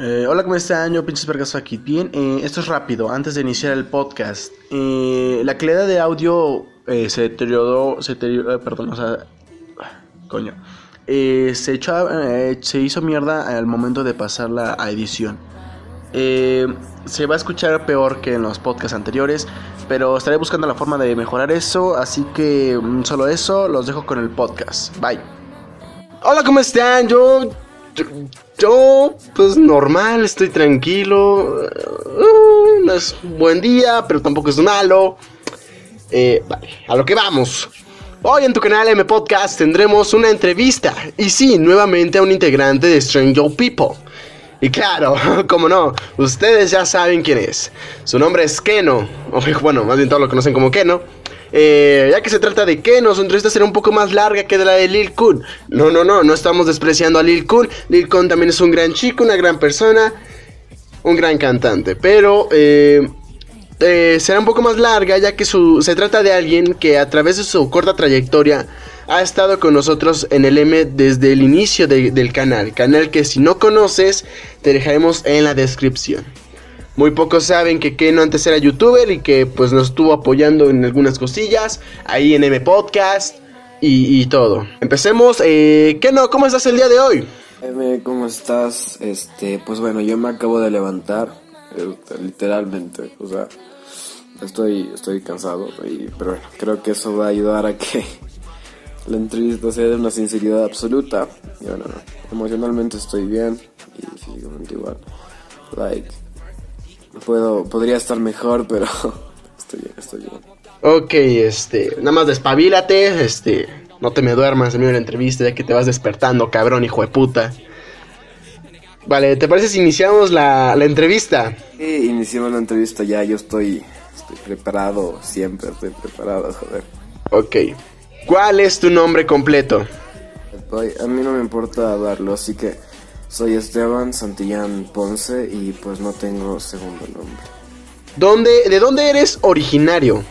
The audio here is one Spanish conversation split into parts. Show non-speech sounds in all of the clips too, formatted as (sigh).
Eh, hola, ¿cómo están? Yo, pinches vergas, aquí. Bien, eh, esto es rápido, antes de iniciar el podcast. Eh, la calidad de audio se deterioró, se deterioró, perdón, o sea, coño. Se, echó, se hizo mierda al momento de pasarla a edición. Se va a escuchar peor que en los podcasts anteriores, pero estaré buscando la forma de mejorar eso, así que mm, solo eso, los dejo con el podcast. Bye. Hola, ¿cómo están? Yo, yo, pues normal, estoy tranquilo. Uh, no es buen día, pero tampoco es malo. Eh, vale, a lo que vamos. Hoy en tu canal M Podcast tendremos una entrevista. Y sí, nuevamente a un integrante de Stranger People. Y claro, (laughs) como no, ustedes ya saben quién es. Su nombre es Keno. O bueno, más bien todos lo conocen como Keno. Eh, ya que se trata de Keno, su entrevista será un poco más larga que de la de Lil Kun. No, no, no, no estamos despreciando a Lil Kun. Lil Kun también es un gran chico, una gran persona, un gran cantante. Pero eh, eh, será un poco más larga ya que se trata de alguien que a través de su corta trayectoria ha estado con nosotros en el M desde el inicio de- del canal. Canal que si no conoces te dejaremos en la descripción. Muy pocos saben que Keno antes era youtuber y que pues nos estuvo apoyando en algunas cosillas, ahí en M Podcast y, todo. Empecemos, eh, Keno, ¿cómo estás el día de hoy? M, ¿cómo estás? Este, pues bueno, yo me acabo de levantar, eh, literalmente, o sea, estoy, estoy cansado, y, pero bueno, creo que eso va a ayudar a que la entrevista sea de una sinceridad absoluta. Y bueno, no, emocionalmente estoy bien y físicamente igual. Like, puedo, podría estar mejor, pero (laughs) estoy bien, estoy bien. Ok, este, nada más despabilate, este, no te me duermas en medio de la entrevista ya que te vas despertando, cabrón, hijo de puta. Vale, ¿te parece si iniciamos la, la entrevista? Y iniciamos la entrevista ya, yo estoy, estoy preparado, siempre estoy preparado, joder. Ok. ¿Cuál es tu nombre completo? A mí no me importa darlo, así que soy Esteban Santillán Ponce y pues no tengo segundo nombre. ¿Dónde, ¿De dónde eres originario?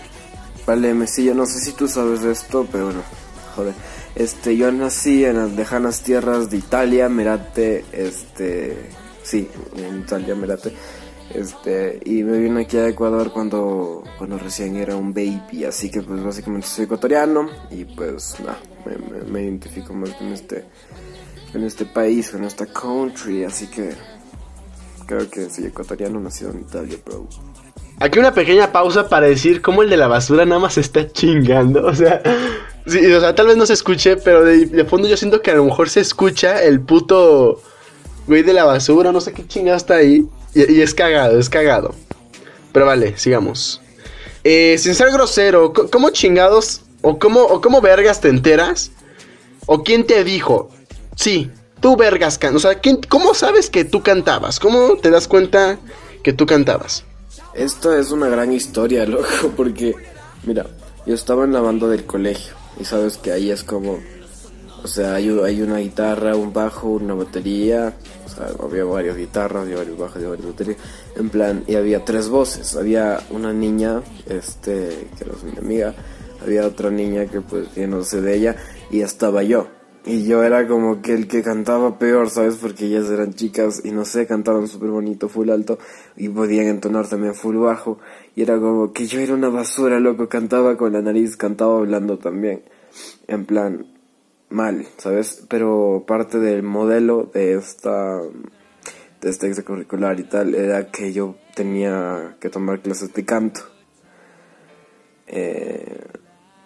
Vale, Messi, yo no sé si tú sabes de esto, pero bueno, joder. Este, yo nací en las lejanas tierras de Italia, Merate, este, sí, en Italia, Merate. Este, y me vine aquí a Ecuador cuando, cuando recién era un baby, así que pues básicamente soy ecuatoriano y pues nada, me, me- me identifico más con este, con este país, con esta country, así que creo que soy ecuatoriano, nacido en Italia, bro. Aquí una pequeña pausa para decir cómo el de la basura nada más está chingando. O sea, o sea tal vez no se escuche, pero de, fondo yo siento que a lo mejor se escucha el puto güey de la basura, no sé qué chingado está ahí. Y, y es cagado, es cagado. Pero vale, sigamos. Eh, sin ser grosero, ¿cómo chingados o cómo, o cómo vergas te enteras? ¿O quién te dijo? Sí, tú vergas. O sea, ¿quién- ¿cómo sabes que tú cantabas? ¿Cómo te das cuenta que tú cantabas? Esta es una gran historia, (laughs) loco, porque, mira, yo estaba en la banda del colegio y sabes que ahí es como, o sea, hay, hay una guitarra, un bajo, una batería, o sea, había varias guitarras, había varios bajos, había varias baterías, en plan, y había tres voces, había una niña, este, que era mi amiga, había otra niña que pues yo no sé de ella, y estaba yo. Y yo era como que el que cantaba peor, ¿sabes? Porque ellas eran chicas y no sé, cantaban súper bonito, full alto y podían entonar también full bajo. Y era como que yo era una basura, loco, cantaba con la nariz, cantaba hablando también. En plan, mal, ¿sabes? Pero parte del modelo de esta, de este extracurricular y tal era que yo tenía que tomar clases de canto. Eh,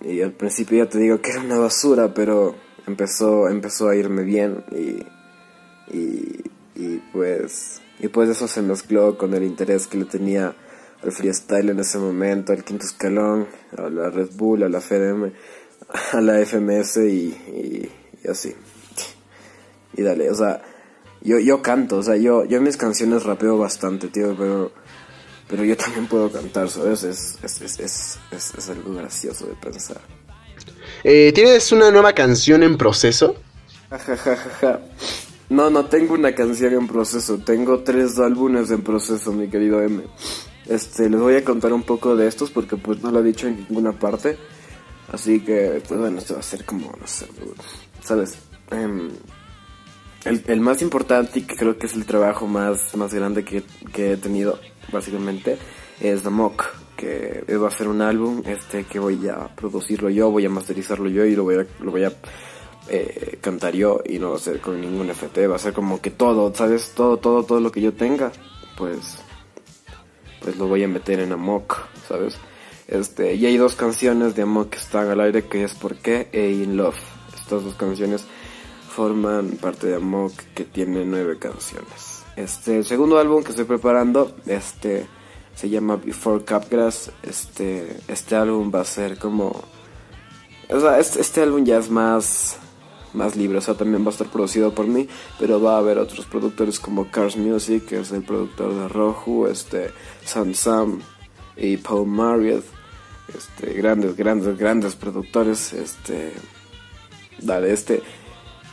y al principio ya te digo que era una basura, pero empezó, empezó a irme bien y, y, y pues y pues eso se mezcló con el interés que le tenía al freestyle en ese momento, al quinto escalón, a la Red Bull, a la FDM, a la FMS y, y, así. Y dale, o sea, yo, yo canto, o sea, yo, yo en mis canciones rapeo bastante, tío, pero, pero yo también puedo cantar, ¿sabes? Es, es, es, es, es, es algo gracioso de pensar. Eh, ¿Tienes una nueva canción en proceso? No, no tengo una canción en proceso, tengo tres álbumes en proceso, mi querido M. Este, les voy a contar un poco de estos porque pues no lo he dicho en ninguna parte. Así que, pues bueno, esto va a ser como, no sé, ¿sabes? Em, el, el, más importante y que creo que es el trabajo más, más grande que, que he tenido, básicamente, es The Mock, que va a ser un álbum este que voy a producirlo yo, voy a masterizarlo yo y lo voy a, lo voy a eh, cantar yo y no va a ser con ningún FT, va a ser como que todo, ¿sabes? Todo, todo, todo lo que yo tenga, pues, pues lo voy a meter en Amok, ¿sabes? Este, y hay dos canciones de Amok que están al aire, que es Por qué e In Love. Estas dos canciones forman parte de Amok que tiene nueve canciones. Este, el segundo álbum que estoy preparando, este, se llama Before Capgrass. Este, este álbum va a ser como, o sea, este, este álbum ya es más, más libre, o sea, también va a estar producido por mí, pero va a haber otros productores como Cars Music, que es el productor de Roju, este, Sam Sam y Paul Marriott, este, grandes, grandes, grandes productores, este, dale, este,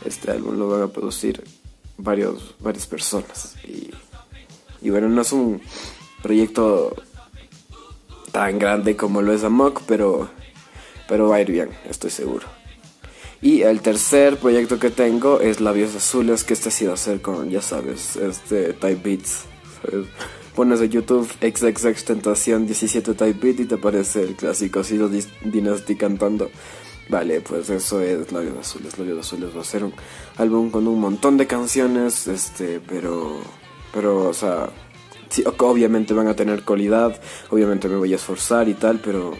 este álbum lo van a producir varios, varias personas y, y bueno, no es un proyecto tan grande como lo es Amok, pero, pero va a ir bien, estoy seguro. Y el tercer proyecto que tengo es Labios Azules, que este ha sido hacer con, ya sabes, este Type Beats. Pones en YouTube XXX Tentación 17 Type Beat y te aparece el clásico Silo Dynasty cantando. Vale, pues eso es Labios Azules. Labios Azules va a ser un álbum con un montón de canciones, este, pero, pero, o sea, sí, obviamente van a tener calidad, obviamente me voy a esforzar y tal, pero,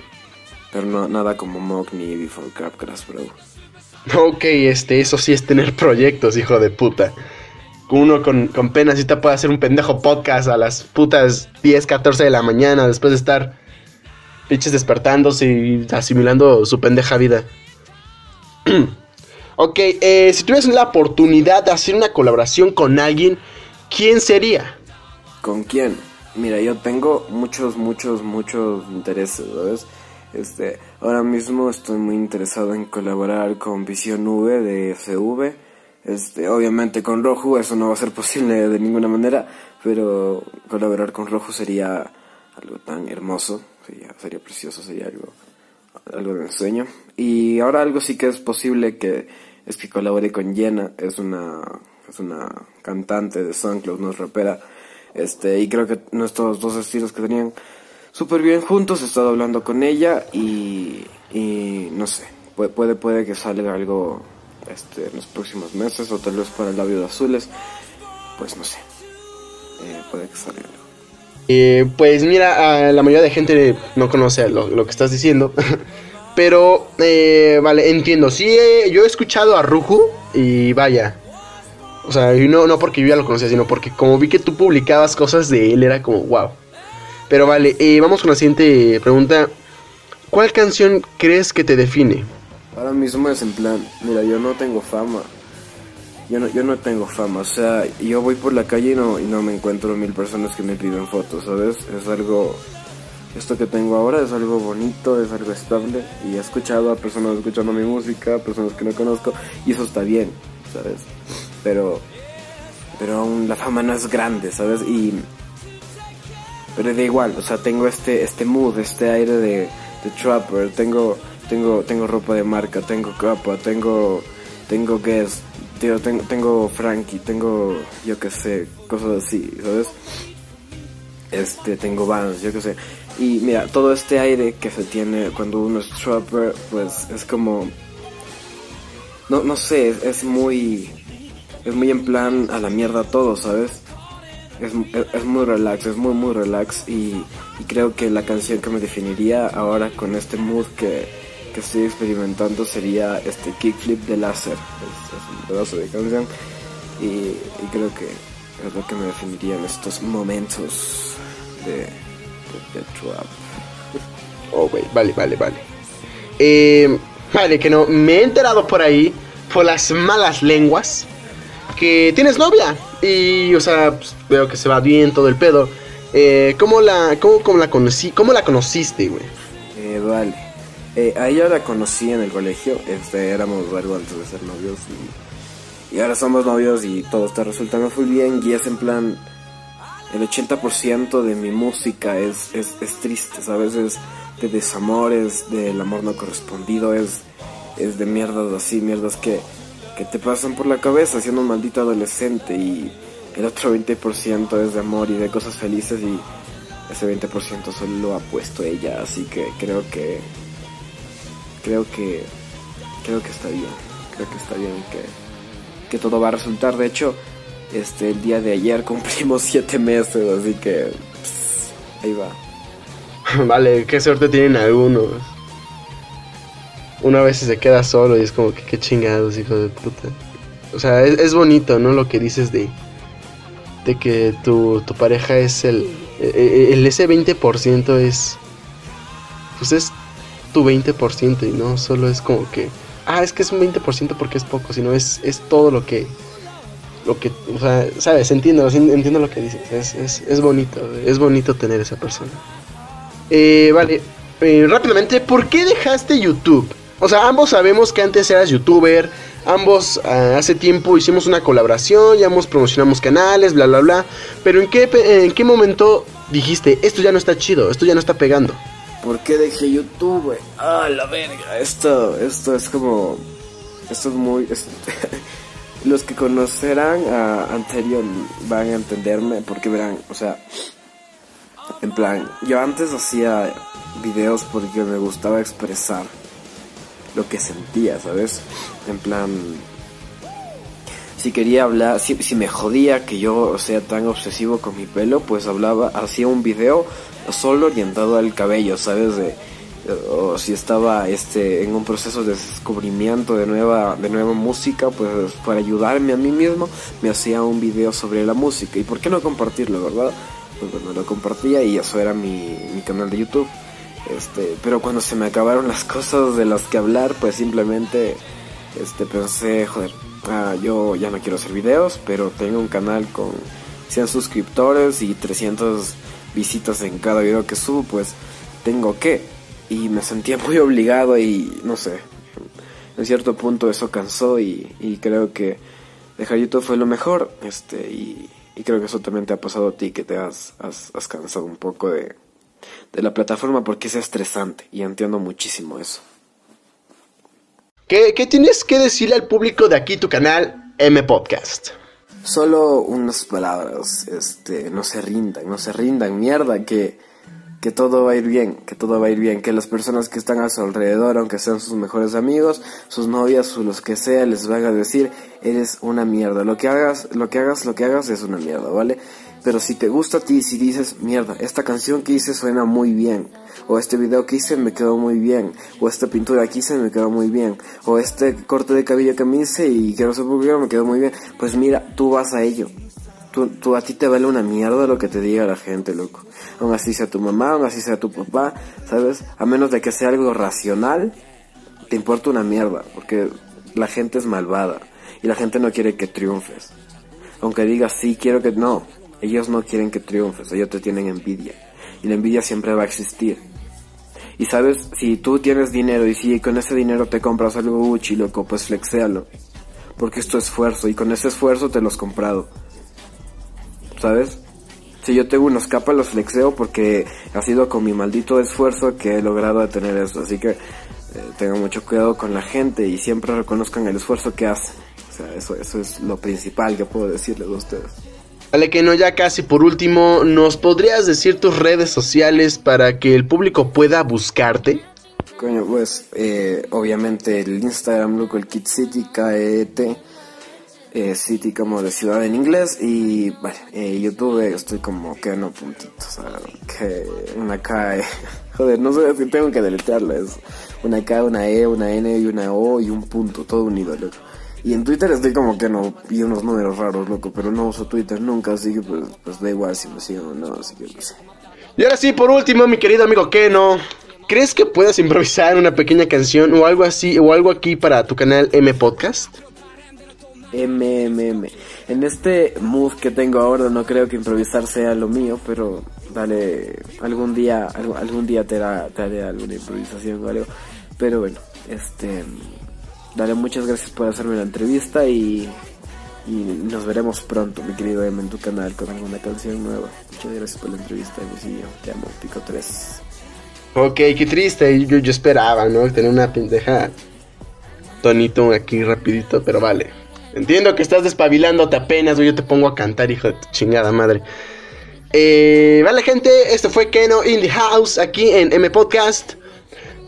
pero no, nada como Mock ni Before Crapgrass, bro. Ok, este, eso sí es tener proyectos, hijo de puta. Uno con, con pena sí te puede hacer un pendejo podcast a las putas 10, 14 de la mañana después de estar pinches despertándose y asimilando su pendeja vida. (clears throat) ok, eh, si tuvieras la oportunidad de hacer una colaboración con alguien, ¿quién sería? ¿Con quién? Mira, yo tengo muchos, muchos, muchos intereses, ¿sabes? Este, ahora mismo estoy muy interesado en colaborar con Visión V de SV. Este, obviamente con Rojo eso no va a ser (laughs) posible de ninguna manera, pero colaborar con Rojo sería algo tan hermoso, sería, precioso, sería algo, algo de ensueño. Y ahora algo sí que es posible que es que colabore con Jenna, es una, es una cantante de SoundCloud, no es rapera. Este, y creo que nuestros dos estilos que tenían súper bien juntos, he estado hablando con ella y, no sé, puede, puede, que salga algo este, en los próximos meses o tal vez para el labio de azules, pues no sé, eh, puede que salga algo. Eh, pues mira, la mayoría de gente no conoce lo, que estás diciendo, (laughs) pero eh, vale, entiendo, sí, yo he escuchado a Ruju y vaya, o sea, y no, no porque yo ya lo conocía, sino porque como vi que tú publicabas cosas de él, era como, wow. Pero vale, eh, vamos con la siguiente pregunta. ¿Cuál canción crees que te define? Ahora mismo es en plan, mira, yo no tengo fama. Yo no, yo no tengo fama, o sea, yo voy por la calle y no, y no me encuentro mil personas que me piden fotos, ¿sabes? Es algo, esto que tengo ahora es algo bonito, es algo estable y he escuchado a personas escuchando mi música, personas que no conozco y eso está bien, ¿sabes? Pero, pero aún la fama no es grande, ¿sabes? Y pero da igual, o sea, tengo este, este mood, este aire de, trapper, tengo, tengo, tengo ropa de marca, tengo capa, tengo, tengo guest, tengo, tengo, Frankie, tengo, yo qué sé, cosas así, ¿sabes? Este, tengo bands, yo qué sé. Y mira, todo este aire que se tiene cuando uno es trapper, pues es como, no, no sé, es muy, es muy en plan a la mierda todo, ¿sabes? es, es, muy relax, es muy muy relax y, creo que la canción que me definiría ahora con este mood que, que estoy experimentando sería este Kickflip de Láser, es, es, un pedazo de canción y, y, creo que es lo que me definiría en estos momentos de, trap. (laughs) Oh, wey, vale, vale, vale. Eh, vale, que no, me he enterado por ahí, por las malas lenguas, que tienes novia. Y, o sea, pues, veo que se va bien todo el pedo. Eh, ¿cómo, la, cómo, cómo, la conocí, ¿Cómo la conociste, güey? Eh, vale. Eh, a ella la conocí en el colegio. Este, éramos algo antes de ser novios. Y, ahora somos novios y todo está resultando muy bien. Y es en plan. El 80% de mi música es, es, es triste, ¿sabes? Es de desamores, del amor no correspondido, es, es de mierdas así, mierdas que que te pasan por la cabeza siendo un maldito adolescente y el otro 20% es de amor y de cosas felices y ese 20% solo lo ha puesto ella, así que creo que creo que creo que está bien, creo que está bien que, que todo va a resultar. De hecho, este el día de ayer cumplimos siete meses, así que ahí va. (laughs) Vale, qué suerte tienen algunos. Una vez se queda solo y es como que qué chingados, hijo de puta. O sea, es, bonito, ¿no? Lo que dices de, de que tu, tu pareja es el, el, el ese 20% es, pues es tu 20% y no solo es como que, ah, es que es un 20% porque es poco, sino es, es todo lo que, lo que, o sea, sabes, entiendo, entiendo lo que dices, es, es, es bonito, es bonito tener esa persona. Eh, vale, eh, rápidamente, ¿por qué dejaste YouTube? O sea, ambos sabemos que antes eras youtuber, ambos ah, hace tiempo hicimos una colaboración, ya ambos promocionamos canales, bla, bla, bla. Pero ¿en qué, ¿en qué momento dijiste, esto ya no está chido, esto ya no está pegando? ¿Por qué dejé YouTube, güey? Ah, la verga. Esto, esto es como... Esto es muy... (laughs) los que conocerán a Anterior van a entenderme porque verán, o sea... En plan, yo antes hacía videos porque me gustaba expresar lo que sentía, ¿sabes? En plan, si quería hablar, si, si, me jodía que yo sea tan obsesivo con mi pelo, pues hablaba, hacía un video solo orientado al cabello, ¿sabes? De, o si estaba este en un proceso de descubrimiento de nueva de nueva música pues para ayudarme a mí mismo me hacía un video sobre la música y por qué no compartirlo verdad pues bueno lo compartía y eso era mi, mi canal de YouTube este, pero cuando se me acabaron las cosas de las que hablar, pues simplemente este, pensé, joder, ah, yo ya no quiero hacer videos, pero tengo un canal con 100 suscriptores y 300 visitas en cada video que subo, pues tengo que. Y me sentía muy obligado y no sé, en cierto punto eso cansó y, creo que dejar YouTube fue lo mejor. Este, y, creo que eso también te ha pasado a ti, que te has, has cansado un poco de, de la plataforma porque es estresante y entiendo muchísimo eso. ¿Qué, tienes que decirle al público de aquí tu canal M Podcast? Solo unas palabras, este, no se rindan, no se rindan, mierda, que, que todo va a ir bien, que todo va a ir bien, que las personas que están a su alrededor, aunque sean sus mejores amigos, sus novias o los que sea, les van a decir, eres una mierda, lo que hagas, lo que hagas, lo que hagas es una mierda, ¿vale? Pero si te gusta a ti, si dices, mierda, esta canción que hice suena muy bien, o este video que hice me quedó muy bien, o esta pintura que hice me quedó muy bien, o este corte de cabello que me hice y sé por qué me quedó muy bien, pues mira, tú vas a ello. Tú, tú, a ti te vale una mierda lo que te diga la gente, loco. Aún así sea tu mamá, aún así sea tu papá, ¿sabes? A menos de que sea algo racional, te importa una mierda, porque la gente es malvada y la gente no quiere que triunfes. Aunque digas sí, quiero que no, ellos no quieren que triunfes, ellos te tienen envidia. Y la envidia siempre va a existir. Y sabes, si tú tienes dinero y si con ese dinero te compras algo Gucci, loco, pues flexéalo. Porque es tu esfuerzo y con ese esfuerzo te lo has comprado. ¿Sabes? Si yo tengo unos capas, los flexeo porque ha sido con mi maldito esfuerzo que he logrado tener eso. Así que eh, mucho cuidado con la gente y siempre reconozcan el esfuerzo que hacen. O sea, eso, eso es lo principal que puedo decirles a ustedes. Vale, que no, ya casi por último, ¿nos podrías decir tus redes sociales para que el público pueda buscarte? Coño, pues, eh, obviamente el Instagram, loco, el Kit City, K-E-T, eh, City como de ciudad en inglés, y vale, eh, YouTube estoy como que no puntitos, o sea, que una K, e, (laughs) joder, no sé si tengo que deletrearlo, es una K, una E, una N y una O y un punto, todo unido, loco. Y en Twitter estoy como que no, y unos números raros, loco, pero no uso Twitter nunca, así que pues, pues da igual si me siguen o no, así que pues. Y ahora sí, por último, mi querido amigo Keno, ¿crees que puedas improvisar una pequeña canción o algo así, o algo aquí para tu canal M Podcast? MMM. En este mood que tengo ahora no creo que improvisar sea lo mío, pero dale, algún día, algún, día te, te haré alguna improvisación o algo. Pero bueno, este Dale, muchas gracias por hacerme la entrevista y, y nos veremos pronto, mi querido M, en tu canal con alguna canción nueva. Muchas gracias por la entrevista, Luisillo. Te amo, Pico 3. Ok, qué triste. Yo, yo esperaba, ¿no? Tener una pendeja tonito aquí rapidito, pero vale. Entiendo que estás despabilándote apenas, o yo te pongo a cantar, hijo de tu chingada madre. Eh, vale, gente, esto fue Keno in the House aquí en M Podcast.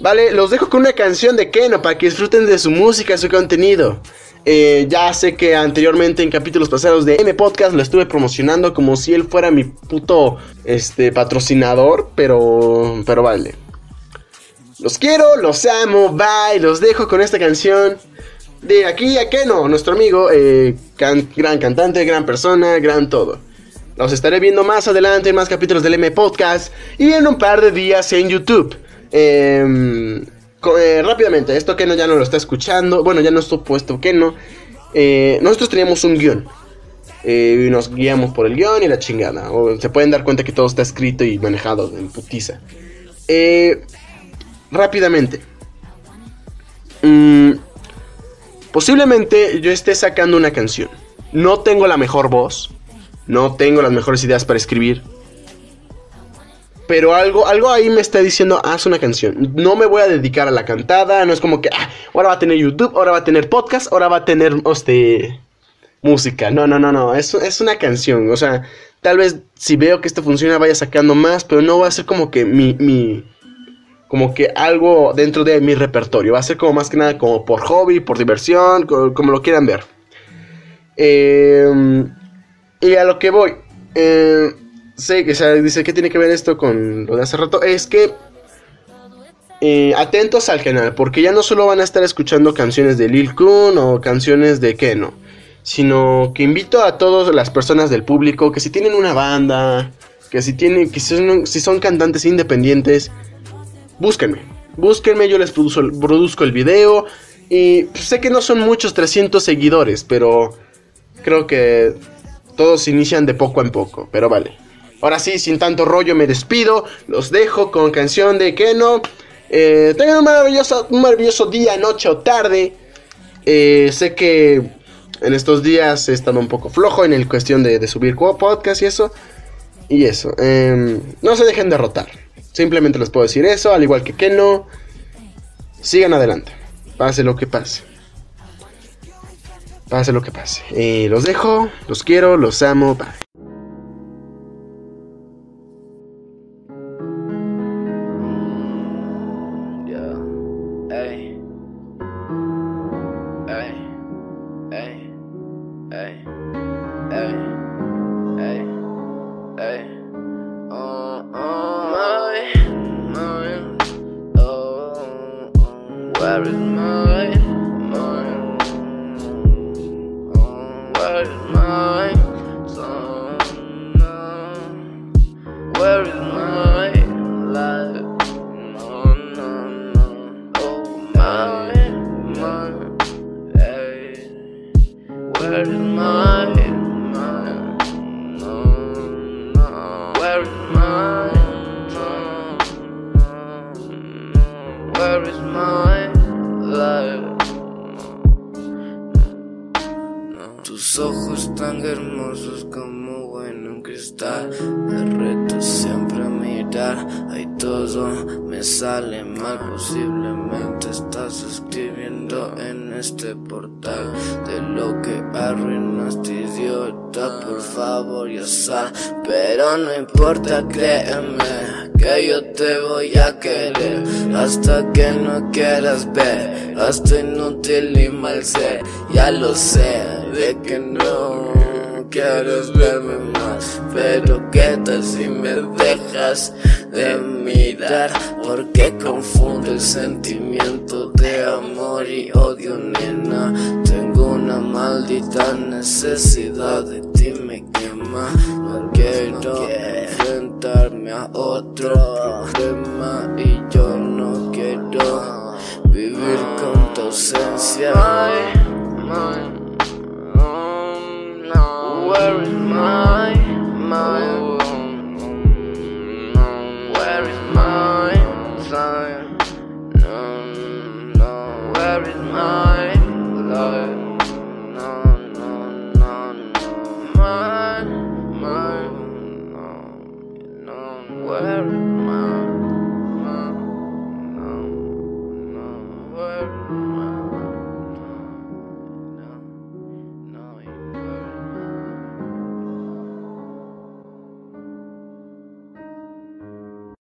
Vale, los dejo con una canción de Keno para que disfruten de su música, su contenido. Eh, ya sé que anteriormente en capítulos pasados de M Podcast lo estuve promocionando como si él fuera mi puto este, patrocinador, pero, pero vale. Los quiero, los amo, bye, los dejo con esta canción de aquí a Keno, nuestro amigo, eh, gran cantante, gran persona, gran todo. Los estaré viendo más adelante en más capítulos del M Podcast y en un par de días en YouTube. Em, eh, rápidamente, esto Keno ya no lo está escuchando. Bueno, ya no estoy puesto Keno. Eh, nosotros teníamos un guion. Eh, y nos guiamos por el guion y la chingada. O se pueden dar cuenta que todo está escrito y manejado en putiza. rápidamente. Mm, posiblemente yo esté sacando una canción. No tengo la mejor voz. No tengo las mejores ideas para escribir. Pero algo, algo ahí me está diciendo, haz una canción. No me voy a dedicar a la cantada. No es como que, ah, ahora va a tener YouTube, ahora va a tener podcast, ahora va a tener, este, música. No, no, no, no. Es, es una canción. O sea, tal vez si veo que esto funciona vaya sacando más, pero no va a ser como que mi, mi, como que algo dentro de mi repertorio. Va a ser como más que nada como por hobby, por diversión, como, como lo quieran ver. Eh, y a lo que voy. Eh, sé que se dice que tiene que ver esto con lo de hace rato. Es que eh, atentos al canal, porque ya no solo van a estar escuchando canciones de Lil Kun o canciones de Keno, sino que invito a todas las personas del público que si tienen una banda, que si tienen, que si son, cantantes independientes, búsquenme, búsquenme, yo les produzco el video y sé que no son muchos 300 seguidores, pero creo que todos inician de poco en poco, pero vale. Ahora sí, sin tanto rollo me despido. Los dejo con canción de Keno. Eh, tengan un maravilloso, un maravilloso día, noche o tarde. Eh, sé que en estos días he estado un poco flojo en el cuestión de, subir podcast y eso. Y eso. Em, no se dejen derrotar. Simplemente les puedo decir eso, al igual que Keno. Sigan adelante. Pase lo que pase. Pase lo que pase. Eh, los dejo, los quiero, los amo. Bye. Where is my, my, no, no. Where is my, no, no. Where is my life? Tus ojos tan hermosos como bueno en cristal. Me reto siempre a mirar. Ahí todo me sale mal. Posiblemente estás escribiendo en este portal Por favor, ya sal. Pero no importa, créeme que yo te voy a querer hasta que no quieras ver. Hasta inútil y mal ser, ya lo sé de que no quieres verme más. Pero qué tal si me dejas de mirar, porque confundo el sentimiento de amor y odio, nena. Tengo una maldita necesidad de No quiero enfrentarme a otro problema y yo no quiero vivir con tu ausencia.